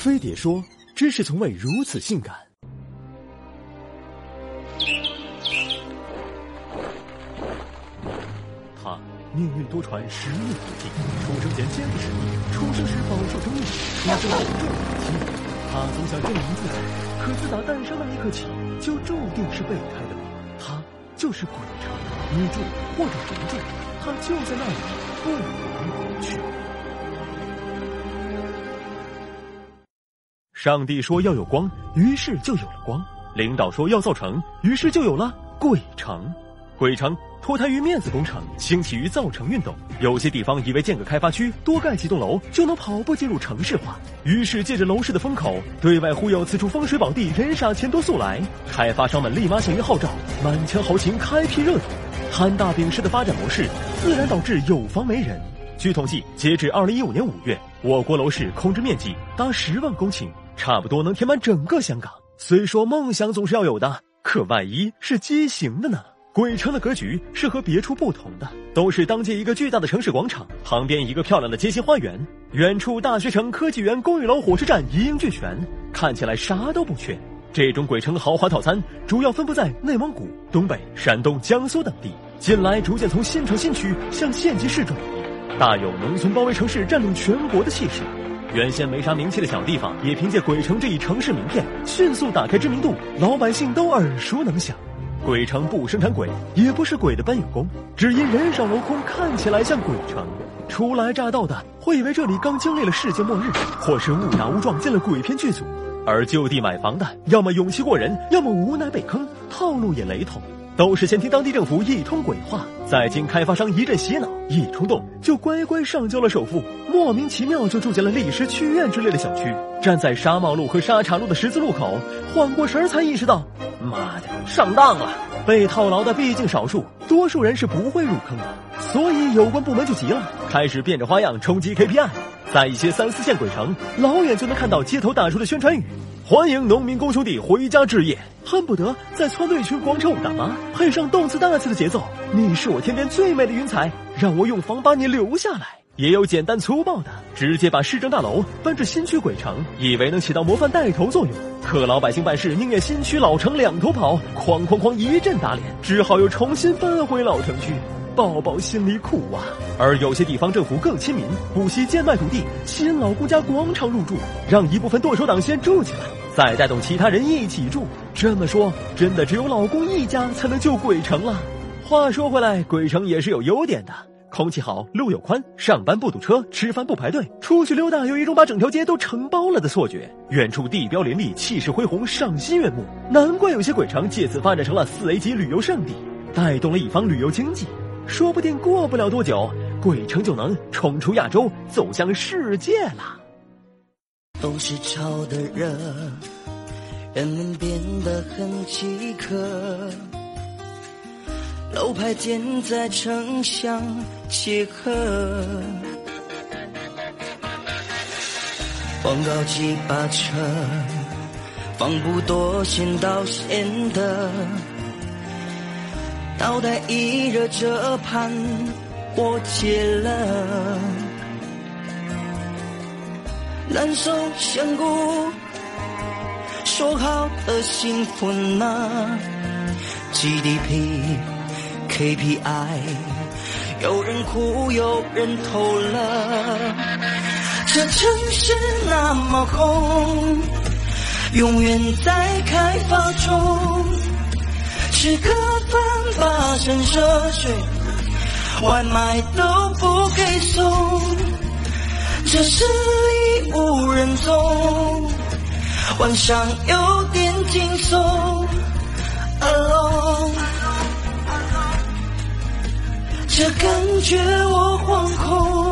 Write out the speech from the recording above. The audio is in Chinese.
飞碟说：“知识从未如此性感。”他命运多舛，时运不济，出生前坚持使命，出生时饱受争议，出生后重感情。他总想证明自己，可自打诞生那一刻起，就注定是备胎的他就是鬼城，女柱或者红柱，他就在那里，不言而去。上帝说要有光，于是就有了光；领导说要造城，于是就有了鬼城。鬼城脱胎于面子工程，兴起于造城运动。有些地方以为建个开发区，多盖几栋楼就能跑步进入城市化，于是借着楼市的风口，对外忽悠此处风水宝地，人傻钱多速来。开发商们立马响应号召，满腔豪情开辟热土。摊大饼式的发展模式，自然导致有房没人。据统计，截至二零一五年五月，我国楼市空置面积达十万公顷。差不多能填满整个香港。虽说梦想总是要有的，可万一是畸形的呢？鬼城的格局是和别处不同的，都是当街一个巨大的城市广场，旁边一个漂亮的街心花园，远处大学城、科技园、公寓楼、火车站一应俱全，看起来啥都不缺。这种鬼城豪华套餐主要分布在内蒙古、东北、山东、江苏等地，近来逐渐从新城新区向县级市转移，大有农村包围城市、占领全国的气势。原先没啥名气的小地方，也凭借鬼城这一城市名片，迅速打开知名度，老百姓都耳熟能详。鬼城不生产鬼，也不是鬼的搬运工，只因人少楼空，看起来像鬼城。初来乍到的会以为这里刚经历了世界末日，或是误打误撞进了鬼片剧组；而就地买房的，要么勇气过人，要么无奈被坑，套路也雷同。都是先听当地政府一通鬼话，再经开发商一阵洗脑，一冲动就乖乖上交了首付，莫名其妙就住进了历史剧院之类的小区。站在沙帽路和沙茶路的十字路口，缓过神儿才意识到，妈的，上当了！被套牢的毕竟少数，多数人是不会入坑的。所以有关部门就急了，开始变着花样冲击 KPI。在一些三四线鬼城，老远就能看到街头打出的宣传语。欢迎农民工兄弟回家置业，恨不得在窜队群广场舞大妈，配上动次大次的节奏。你是我天边最美的云彩，让我用房把你留下来。也有简单粗暴的，直接把市政大楼搬至新区鬼城，以为能起到模范带头作用。可老百姓办事宁愿新区老城两头跑，哐哐哐一阵打脸，只好又重新搬回老城区。宝宝心里苦啊！而有些地方政府更亲民，不惜贱卖土地，吸引老公家广场入住，让一部分剁手党先住起来，再带动其他人一起住。这么说，真的只有老公一家才能救鬼城了。话说回来，鬼城也是有优点的：空气好，路又宽，上班不堵车，吃饭不排队，出去溜达有一种把整条街都承包了的错觉。远处地标林立，气势恢宏，赏心悦目。难怪有些鬼城借此发展成了四 A 级旅游胜地，带动了一方旅游经济。说不定过不了多久，鬼城就能冲出亚洲，走向世界了。都是炒的热，人们变得很饥渴。楼牌建在城乡结合，广告几把车，放不多先到先得。脑袋一热，这盘我接了。蓝手香菇，说好的幸福呢？GDP、KPI，有人哭，有人偷了。这城市那么红，永远在开发中。吃个饭跋山涉水，外卖都不给送，这是无人踪，晚上有点惊悚。Alone，这感觉我惶恐。